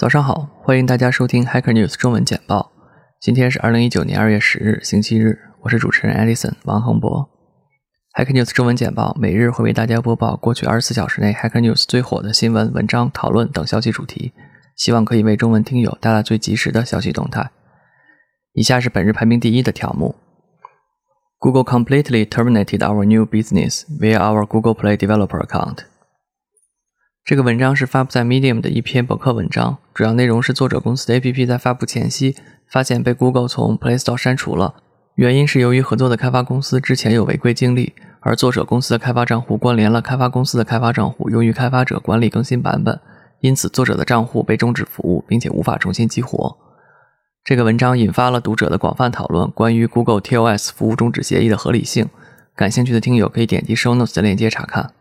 早上好，欢迎大家收听 Hacker News 中文简报。今天是二零一九年二月十日，星期日。我是主持人 Edison 王恒博。Hacker News 中文简报每日会为大家播报过去二十四小时内 Hacker News 最火的新闻、文章、讨论等消息主题，希望可以为中文听友带来最及时的消息动态。以下是本日排名第一的条目：Google completely terminated our new business via our Google Play developer account。这个文章是发布在 Medium 的一篇博客文章，主要内容是作者公司的 APP 在发布前夕发现被 Google 从 Play Store 删除了，原因是由于合作的开发公司之前有违规经历，而作者公司的开发账户关联了开发公司的开发账户，用于开发者管理更新版本，因此作者的账户被终止服务，并且无法重新激活。这个文章引发了读者的广泛讨论，关于 Google TOS 服务终止协议的合理性。感兴趣的听友可以点击 Show Notes 的链接查看。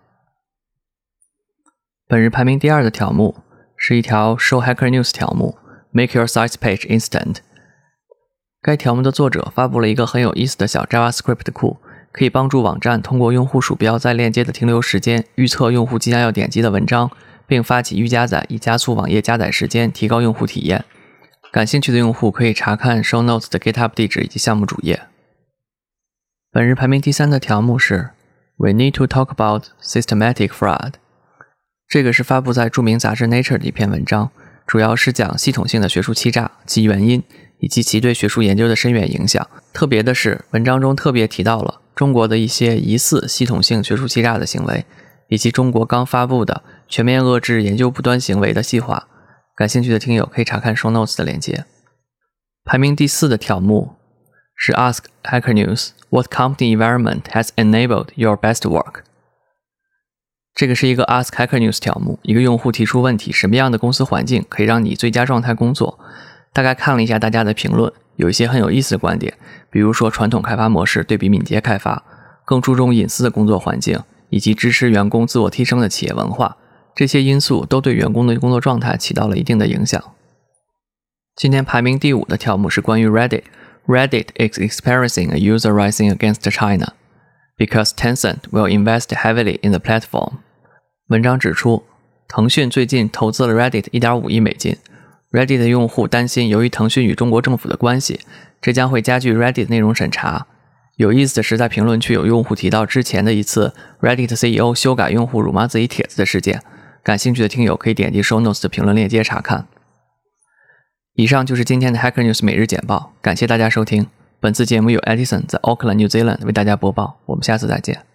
本日排名第二的条目是一条 Show Hacker News 条目，Make Your Site Page Instant。该条目的作者发布了一个很有意思的小 JavaScript 库，可以帮助网站通过用户鼠标在链接的停留时间预测用户即将要点击的文章，并发起预加载，以加速网页加载时间，提高用户体验。感兴趣的用户可以查看 Show Notes 的 GitHub 地址以及项目主页。本日排名第三的条目是 We need to talk about systematic fraud。这个是发布在著名杂志 Nature 的一篇文章，主要是讲系统性的学术欺诈及原因以及其对学术研究的深远影响。特别的是，文章中特别提到了中国的一些疑似系统性学术欺诈的行为，以及中国刚发布的全面遏制研究不端行为的细化。感兴趣的听友可以查看 Show Notes 的链接。排名第四的条目是 Ask Hacker News What company environment has enabled your best work？这个是一个 Ask Hacker News 条目，一个用户提出问题：什么样的公司环境可以让你最佳状态工作？大概看了一下大家的评论，有一些很有意思的观点，比如说传统开发模式对比敏捷开发，更注重隐私的工作环境，以及支持员工自我提升的企业文化，这些因素都对员工的工作状态起到了一定的影响。今天排名第五的条目是关于 Reddit，Reddit is experiencing a user rising against China because Tencent will invest heavily in the platform. 文章指出，腾讯最近投资了 Reddit 1.5亿美金。Reddit 的用户担心，由于腾讯与中国政府的关系，这将会加剧 Reddit 内容审查。有意思的是，在评论区有用户提到之前的一次 Reddit CEO 修改用户辱骂自己帖子的事件。感兴趣的听友可以点击 Show Notes 的评论链接查看。以上就是今天的 Hacker News 每日简报，感谢大家收听。本次节目由 Edison 在 Auckland New Zealand 为大家播报。我们下次再见。